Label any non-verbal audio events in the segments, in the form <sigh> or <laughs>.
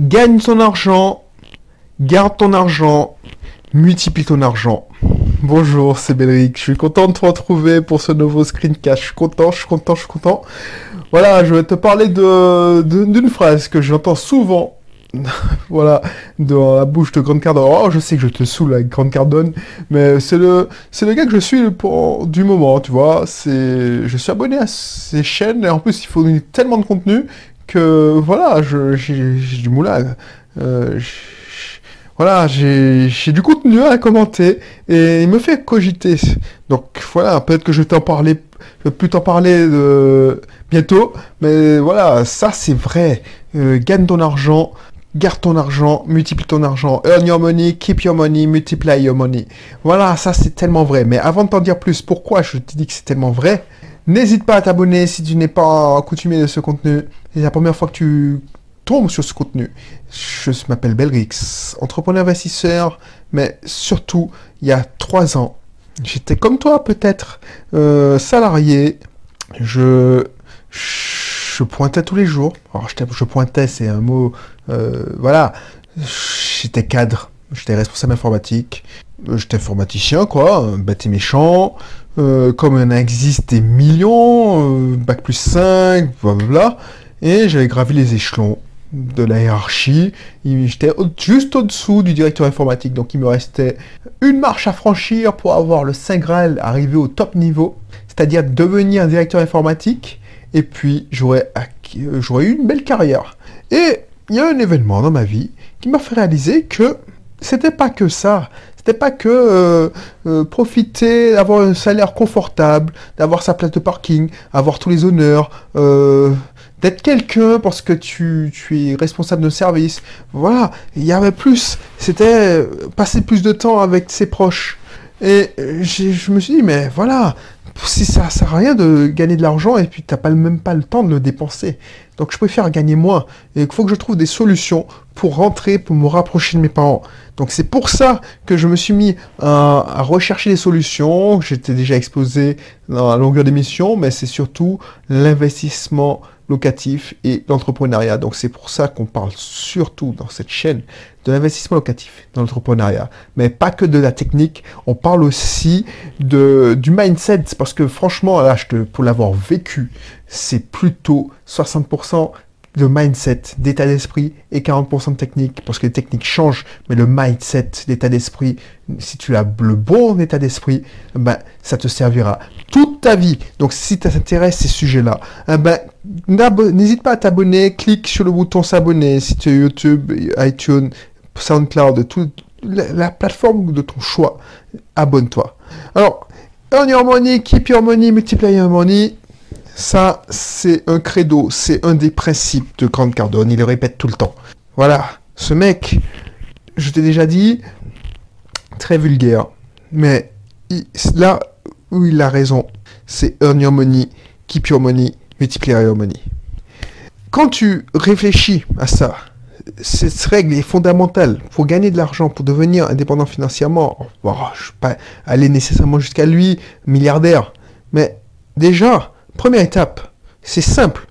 gagne ton argent, garde ton argent, multiplie ton argent. Bonjour, c'est Belric. Je suis content de te retrouver pour ce nouveau screencast. Je suis content, je suis content, je suis content. Voilà, je vais te parler d'une phrase que j'entends souvent. <laughs> voilà, dans la bouche de Grande Cardone. Oh, je sais que je te saoule avec Grande Cardone, mais c'est le, gars que je suis pour, du moment, tu vois. C'est, je suis abonné à ses chaînes et en plus il faut tellement de contenu que voilà, j'ai du moulin. Euh, voilà, j'ai du contenu à commenter et il me fait cogiter. Donc voilà, peut-être que je vais t'en parler, je vais plus t'en parler de bientôt, mais voilà, ça c'est vrai. Euh, gagne ton argent, garde ton argent, multiplie ton argent, earn your money, keep your money, multiply your money. Voilà, ça c'est tellement vrai. Mais avant de t'en dire plus, pourquoi je te dis que c'est tellement vrai, n'hésite pas à t'abonner si tu n'es pas accoutumé de ce contenu. C'est la première fois que tu sur ce contenu. Je m'appelle Belrix, entrepreneur investisseur, mais surtout, il y a trois ans, j'étais comme toi peut-être, euh, salarié. Je, je pointais tous les jours. Alors, je, pointais, c'est un mot, euh, voilà. J'étais cadre, j'étais responsable informatique, j'étais informaticien, quoi, bête et méchant. Euh, comme il en existe des millions, bac plus 5, voilà. Et j'avais gravi les échelons de la hiérarchie. J'étais juste au-dessous du directeur informatique, donc il me restait une marche à franchir pour avoir le Saint Graal, arriver au top niveau, c'est-à-dire devenir directeur informatique, et puis j'aurais eu une belle carrière. Et il y a un événement dans ma vie qui m'a fait réaliser que c'était pas que ça. C'était pas que euh, euh, profiter d'avoir un salaire confortable, d'avoir sa place de parking, avoir tous les honneurs, euh, d'être quelqu'un parce que tu, tu es responsable d'un service. Voilà, il y avait plus. C'était passer plus de temps avec ses proches. Et je me suis dit, mais voilà, si ça sert à rien de gagner de l'argent et puis tu n'as pas, même pas le temps de le dépenser. Donc je préfère gagner moins. Et il faut que je trouve des solutions pour rentrer, pour me rapprocher de mes parents. Donc c'est pour ça que je me suis mis à, rechercher des solutions. J'étais déjà exposé dans la longueur d'émission, mais c'est surtout l'investissement locatif et l'entrepreneuriat. Donc c'est pour ça qu'on parle surtout dans cette chaîne de l'investissement locatif dans l'entrepreneuriat. Mais pas que de la technique, on parle aussi du mindset, parce que franchement, là, je pour l'avoir vécu, c'est plutôt 60% de mindset, d'état d'esprit et 40% de technique, parce que les techniques changent, mais le mindset, l'état d'esprit, si tu as le bon état d'esprit, ben, ça te servira toute ta vie. Donc si ça t'intéresse ces sujets-là, eh ben, n'hésite pas à t'abonner, clique sur le bouton s'abonner si tu es YouTube, iTunes, SoundCloud, toute la, la, plateforme de ton choix. Abonne-toi. Alors, earn your money, keep your money, multiply your money. Ça, c'est un credo, c'est un des principes de Grande Cardone, il le répète tout le temps. Voilà, ce mec, je t'ai déjà dit, très vulgaire, mais là où il a raison, c'est earn your money, keep your money, multiply your money. Quand tu réfléchis à ça, cette règle est fondamentale. Pour gagner de l'argent, pour devenir indépendant financièrement, je ne vais pas aller nécessairement jusqu'à lui, milliardaire, mais déjà, Première étape, c'est simple.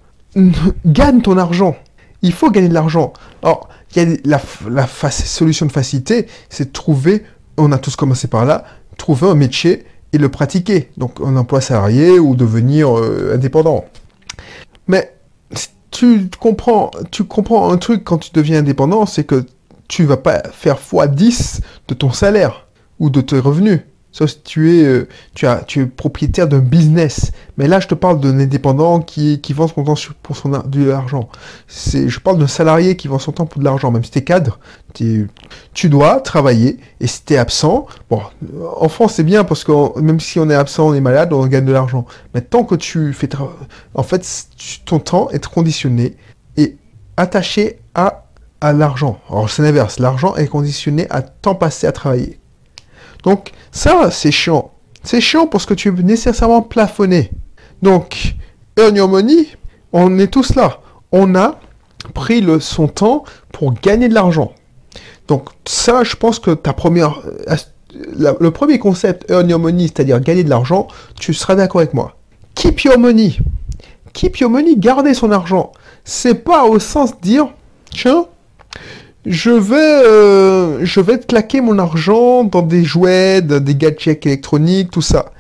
Gagne ton argent. Il faut gagner de l'argent. Alors, y a la, la solution de facilité, c'est de trouver, on a tous commencé par là, trouver un métier et le pratiquer. Donc, un emploi salarié ou devenir euh, indépendant. Mais tu comprends, tu comprends un truc quand tu deviens indépendant, c'est que tu vas pas faire x10 de ton salaire ou de tes revenus. Sauf si tu es, euh, tu, as, tu es propriétaire d'un business. Mais là, je te parle d'un indépendant qui, vend son temps pour son, de l'argent. Je parle d'un salarié qui vend son temps pour de l'argent. Même si tu es cadre, tu dois travailler. Et si tu es absent, bon, en France, c'est bien parce que même si on est absent, on est malade, on gagne de l'argent. Mais tant que tu fais... En fait, ton temps est conditionné et attaché à, à l'argent. Alors, c'est l'inverse. L'argent est conditionné à temps passé à travailler. Donc ça, c'est chiant. C'est chiant parce que tu es nécessairement plafonné. Donc, earn your money, on est tous là. On a pris le, son temps pour gagner de l'argent. Donc ça, je pense que ta première, le premier concept, earn your money, c'est-à-dire gagner de l'argent, tu seras d'accord avec moi. Keep your money. Keep your money, garder son argent. C'est pas au sens de dire, tiens, je vais, euh, je vais claquer mon argent dans des jouets, des gadgets électroniques, tout ça.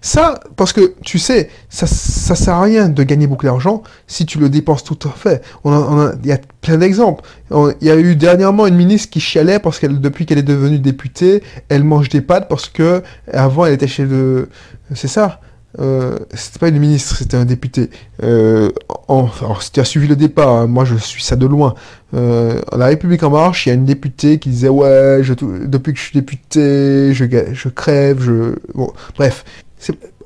Ça, parce que tu sais, ça, ça sert à rien de gagner beaucoup d'argent si tu le dépenses tout à fait. On a, il y a plein d'exemples. Il y a eu dernièrement une ministre qui chialait parce qu'elle, depuis qu'elle est devenue députée, elle mange des pâtes parce que avant elle était chez le, c'est ça. Euh, c'était pas une ministre, c'était un député. Euh, alors, si tu as suivi le départ, hein, moi je suis ça de loin. Euh, la République en marche, il y a une députée qui disait ouais, depuis que je suis député, je, crève, je bon, bref.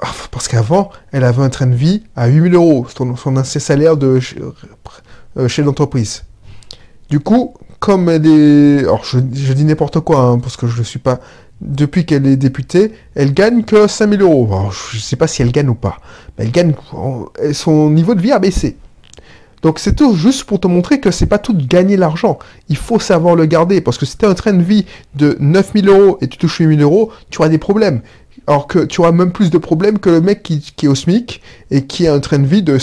Ah, parce qu'avant, elle avait un train de vie à 8000 euros, son, son salaire de euh, chef d'entreprise. Du coup, comme elle est, alors je, je dis n'importe quoi hein, parce que je ne suis pas depuis qu'elle est députée, elle gagne que 5000 euros. je ne sais pas si elle gagne ou pas. Mais elle gagne, son niveau de vie a baissé. Donc c'est tout juste pour te montrer que c'est pas tout de gagner l'argent. Il faut savoir le garder. Parce que si tu as un train de vie de 9000 euros et tu touches 8000 euros, tu auras des problèmes. Alors que tu auras même plus de problèmes que le mec qui, est au SMIC et qui a un train de vie de,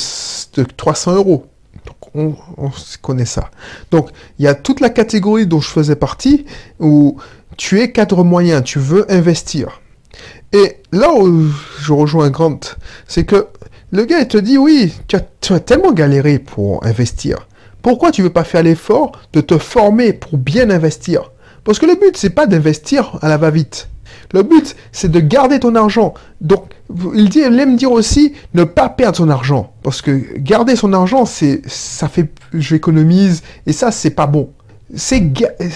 300 euros. Donc on, on connaît ça. Donc il y a toute la catégorie dont je faisais partie où tu es cadre moyen, tu veux investir. Et là où je rejoins Grant, c'est que le gars te dit oui, tu as, tellement galéré pour investir. Pourquoi tu veux pas faire l'effort de te former pour bien investir? Parce que le but c'est pas d'investir à la va-vite. Le but c'est de garder ton argent. Donc il, dit, il aime dire aussi ne pas perdre son argent parce que garder son argent c'est ça fait j'économise et ça c'est pas bon c'est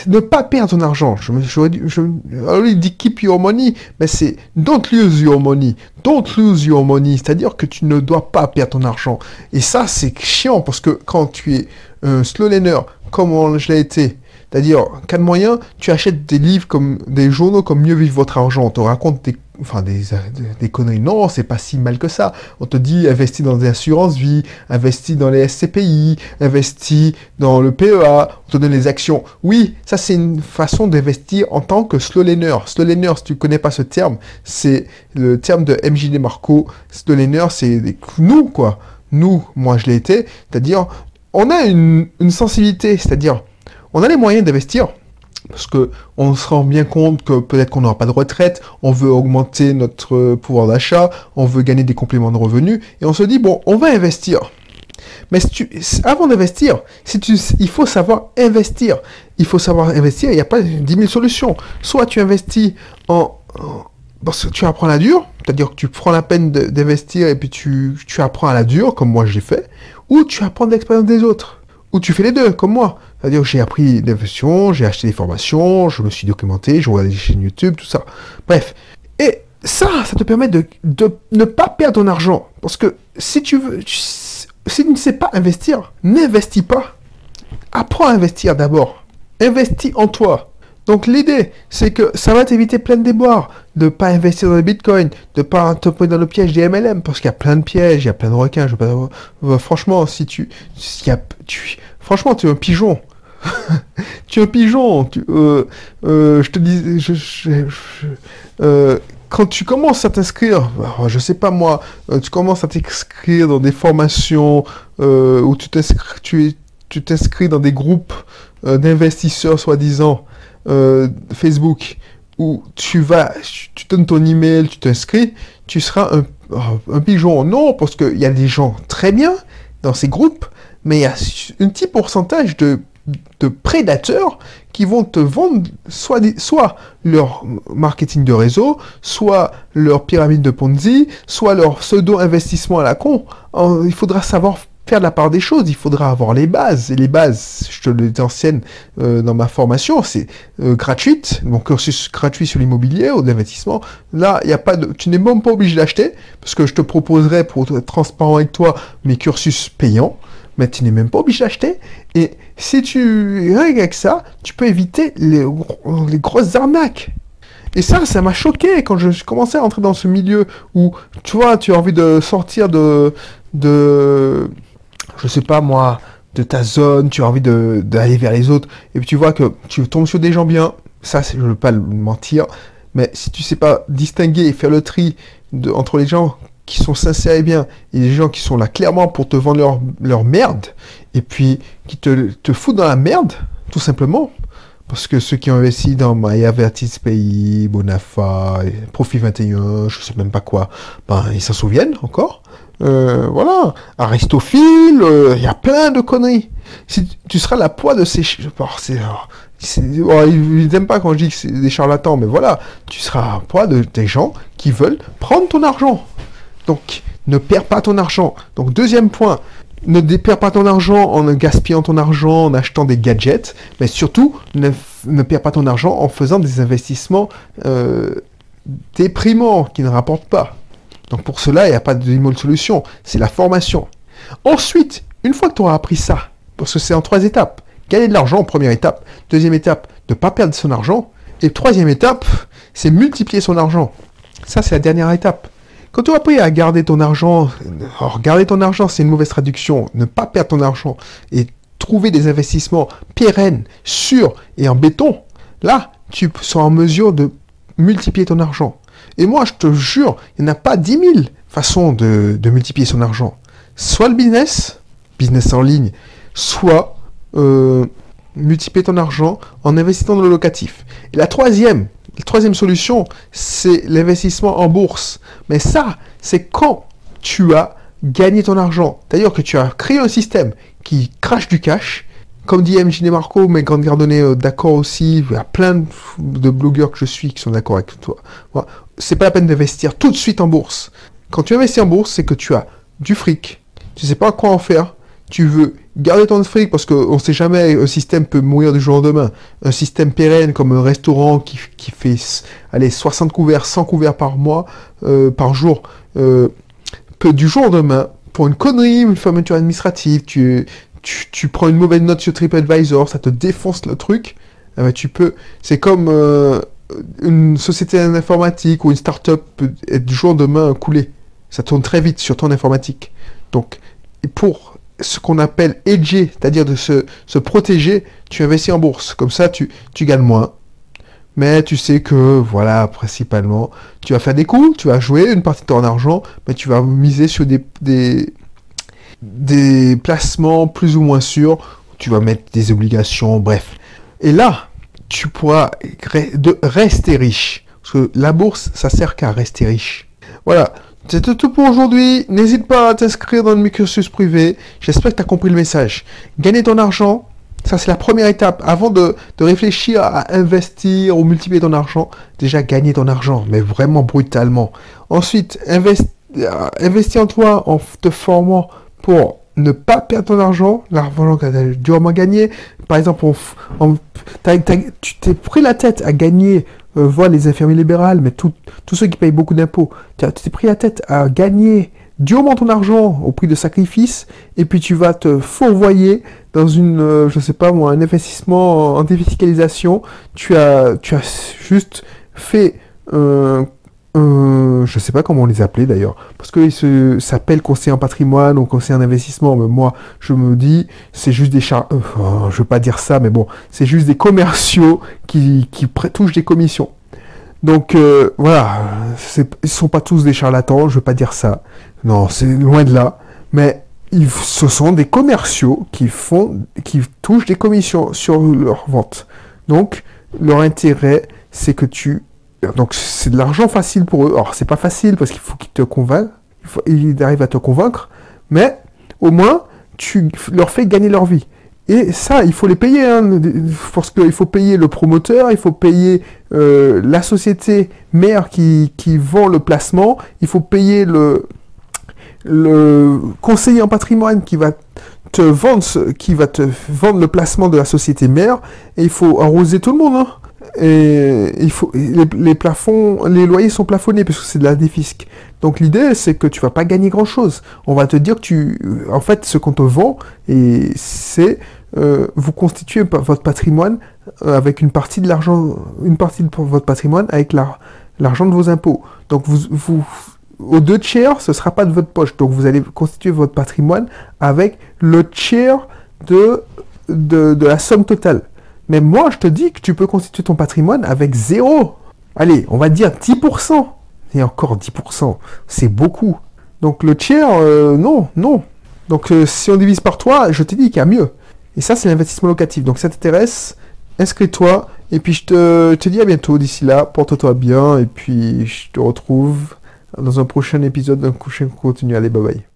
ne pas perdre ton argent. Je, je, je, dit keep your money, mais c'est don't lose your money. Don't lose your money. C'est-à-dire que tu ne dois pas perdre ton argent. Et ça, c'est chiant parce que quand tu es un slow laner, comme je l'ai été, c'est-à-dire, cas de moyen, tu achètes des livres comme des journaux comme Mieux vivre votre argent. On te raconte des enfin des, conneries. Non, c'est pas si mal que ça. On te dit investis dans des assurances vie, investis dans les SCPI, investis dans le PEA, on te donne les actions. Oui, ça c'est une façon d'investir en tant que slow laner. Slow si tu connais pas ce terme, c'est le terme de MJD Marco. Slow c'est nous quoi. Nous, moi je l'ai été, c'est-à-dire on a une sensibilité, c'est-à-dire on a les moyens d'investir parce que on se rend bien compte que peut-être qu'on n'aura pas de retraite, on veut augmenter notre pouvoir d'achat, on veut gagner des compléments de revenus, et on se dit bon, on va investir. Mais avant d'investir, il faut savoir investir. Il faut savoir investir, il n'y a pas 10 000 solutions. Soit tu investis en, parce que tu apprends la dure, c'est-à-dire que tu prends la peine d'investir et puis tu, tu apprends à la dure, comme moi j'ai fait, ou tu apprends de l'expérience des autres. Ou tu fais les deux, comme moi. C'est-à-dire que j'ai appris l'investissement, j'ai acheté des formations, je me suis documenté, je regarde des chaînes YouTube, tout ça. Bref. Et ça, ça te permet de, ne pas perdre ton argent. Parce que si tu veux, si tu ne sais pas investir, n'investis pas. Apprends à investir d'abord. Investis en toi. Donc l'idée, c'est que ça va t'éviter plein de déboires, de pas investir dans le bitcoin, de pas te prendre dans le piège des MLM, parce qu'il y a plein de pièges, il y a plein de requins. Euh, franchement, si tu, a, tu, franchement, tu es un pigeon. <laughs> tu es un pigeon. Euh, euh, je te dis, je, quand tu commences à t'inscrire, je sais pas moi, tu commences à t'inscrire dans des formations où tu t'inscris, tu, t'inscris dans des groupes d'investisseurs soi-disant euh, Facebook où tu vas, tu donnes ton email, tu t'inscris, tu seras un pigeon. Non, parce qu'il y a des gens très bien dans ces groupes, mais il y a un petit pourcentage de, de prédateurs qui vont te vendre soit, soit leur marketing de réseau, soit leur pyramide de Ponzi, soit leur pseudo-investissement à la con. Il faudra savoir faire de la part des choses, il faudra avoir les bases. Et les bases, je te les enseigne euh, dans ma formation, c'est euh, gratuite, mon cursus gratuit sur l'immobilier ou l'investissement. Là, il a pas de, tu n'es même pas obligé d'acheter, parce que je te proposerai, pour être transparent avec toi, mes cursus payants, mais tu n'es même pas obligé d'acheter. Et si tu règles avec ça, tu peux éviter les, grosses arnaques. Et ça, ça m'a choqué quand je commençais à entrer dans ce milieu où, tu tu as envie de sortir de, de, je sais pas moi, de ta zone, tu as envie d'aller vers les autres, et puis tu vois que tu tombes sur des gens bien, ça je ne veux pas le mentir, mais si tu sais pas distinguer et faire le tri entre les gens qui sont sincères et bien, et les gens qui sont là clairement pour te vendre leur, leur merde, et puis qui te, te foutent dans la merde, tout simplement parce que ceux qui ont investi dans MyAvertis Pays, Bonafa, Profit 21, je sais même pas quoi, ben, ils s'en souviennent encore. Euh, voilà, Aristophile, euh, il y a plein de conneries. Si tu seras la poids de ces... Oh, oh, ils n'aiment pas quand je dis que c'est des charlatans, mais voilà, tu seras la poids de des gens qui veulent prendre ton argent. Donc, ne perds pas ton argent. Donc, deuxième point, ne perds pas ton argent en gaspillant ton argent, en achetant des gadgets, mais surtout, ne, perds pas ton argent en faisant des investissements euh, déprimants qui ne rapportent pas. Donc pour cela, il n'y a pas de solution, c'est la formation. Ensuite, une fois que tu auras appris ça, parce que c'est en trois étapes, gagner de l'argent en première étape, deuxième étape, ne pas perdre son argent, et troisième étape, c'est multiplier son argent. Ça, c'est la dernière étape. Quand tu as appris à garder ton argent, alors garder ton argent, c'est une mauvaise traduction, ne pas perdre ton argent et trouver des investissements pérennes, sûrs et en béton, là, tu seras en mesure de multiplier ton argent. Et moi, je te jure, il n'y en a pas 10 000 façons de, multiplier son argent. Soit le business, business en ligne, soit euh, multiplier ton argent en investissant dans le locatif. Et la troisième, la troisième solution, c'est l'investissement en bourse. Mais ça, c'est quand tu as gagné ton argent. D'ailleurs, que tu as créé un système qui crache du cash. Comme dit MJ Marco, mais Grande Gardonnay, euh, d'accord aussi. Il y a plein de blogueurs que je suis qui sont d'accord avec toi. C'est pas la peine d'investir tout de suite en bourse. Quand tu investis en bourse, c'est que tu as du fric. Tu sais pas quoi en faire. Tu veux garder ton fric parce qu'on ne sait jamais, un système peut mourir du jour au lendemain. Un système pérenne comme un restaurant qui, fait allez, 60 couverts, 100 couverts par mois, euh, par jour, euh, peut du jour au lendemain, pour une connerie, une fermeture administrative, tu, tu, prends une mauvaise note sur TripAdvisor, ça te défonce le truc, eh ben, tu peux... C'est comme euh, une société informatique ou une start-up peut être du jour au lendemain coulée. Ça tourne très vite sur ton informatique. Donc, pour ce qu'on appelle hedger, c'est-à-dire de se, protéger, tu investis en bourse. Comme ça, tu, tu gagnes moins. Mais tu sais que, voilà, principalement, tu vas faire des coups, tu vas jouer une partie de ton argent, mais tu vas miser sur des, des, des placements plus ou moins sûrs, tu vas mettre des obligations, bref. Et là, tu pourras de rester riche. Parce que la bourse, ça sert qu'à rester riche. Voilà. C'est tout pour aujourd'hui. N'hésite pas à t'inscrire dans le cursus privé. J'espère que tu as compris le message. Gagner ton argent, ça c'est la première étape. Avant de, réfléchir à investir ou multiplier ton argent, déjà gagner ton argent, mais vraiment brutalement. Ensuite, investi, euh, investir en toi en te formant pour ne pas perdre ton argent, l'argent que tu as durement gagné. Par exemple, tu t'es pris la tête à gagner euh, les infirmiers libérales, mais tous ceux qui payent beaucoup d'impôts. Tu t'es pris la tête à gagner durement ton argent au prix de sacrifice, et puis tu vas te fourvoyer dans une, euh, je sais pas moi, un investissement en défiscalisation. Tu as, tu as juste fait euh, euh, je sais pas comment les appelait d'ailleurs, parce qu'ils s'appellent conseiller en patrimoine ou conseiller en investissement, mais moi je me dis c'est juste des chars, euh, oh, je veux pas dire ça, mais bon, c'est juste des commerciaux qui, qui touchent des commissions. Donc euh, voilà, ils sont pas tous des charlatans, je veux pas dire ça, non, c'est loin de là, mais ils, ce sont des commerciaux qui font, qui touchent des commissions sur leur vente. Donc leur intérêt, c'est que tu donc c'est de l'argent facile pour eux. Alors c'est pas facile parce qu'il faut qu'ils te convainquent, ils arrivent à te convaincre, mais au moins tu leur fais gagner leur vie. Et ça, il faut les payer, hein, parce qu'il faut payer le promoteur, il faut payer euh, la société mère qui, qui vend le placement, il faut payer le, le conseiller en patrimoine qui va te vendre, qui va te vendre le placement de la société mère, et il faut arroser tout le monde. Hein et il faut les, plafonds, les loyers sont plafonnés parce que c'est de la défisque. Donc l'idée c'est que tu vas pas gagner grand chose. On va te dire que tu, en fait, ce qu'on te vend c'est euh, vous constituez votre patrimoine euh, avec une partie de l'argent, une partie de votre patrimoine avec l'argent de vos impôts. Donc vous, vous aux deux tiers, ce sera pas de votre poche. Donc vous allez constituer votre patrimoine avec le tiers de, de la somme totale. Mais moi, je te dis que tu peux constituer ton patrimoine avec zéro. Allez, on va dire 10%. Et encore 10%, c'est beaucoup. Donc le tiers, euh, non, non. Donc euh, si on divise par 3, je te dis qu'il y a mieux. Et ça, c'est l'investissement locatif. Donc, ça t'intéresse Inscris-toi. Et puis, je te, te dis à bientôt. D'ici là, porte-toi bien. Et puis, je te retrouve dans un prochain épisode d'un prochain contenu. Allez, bye bye.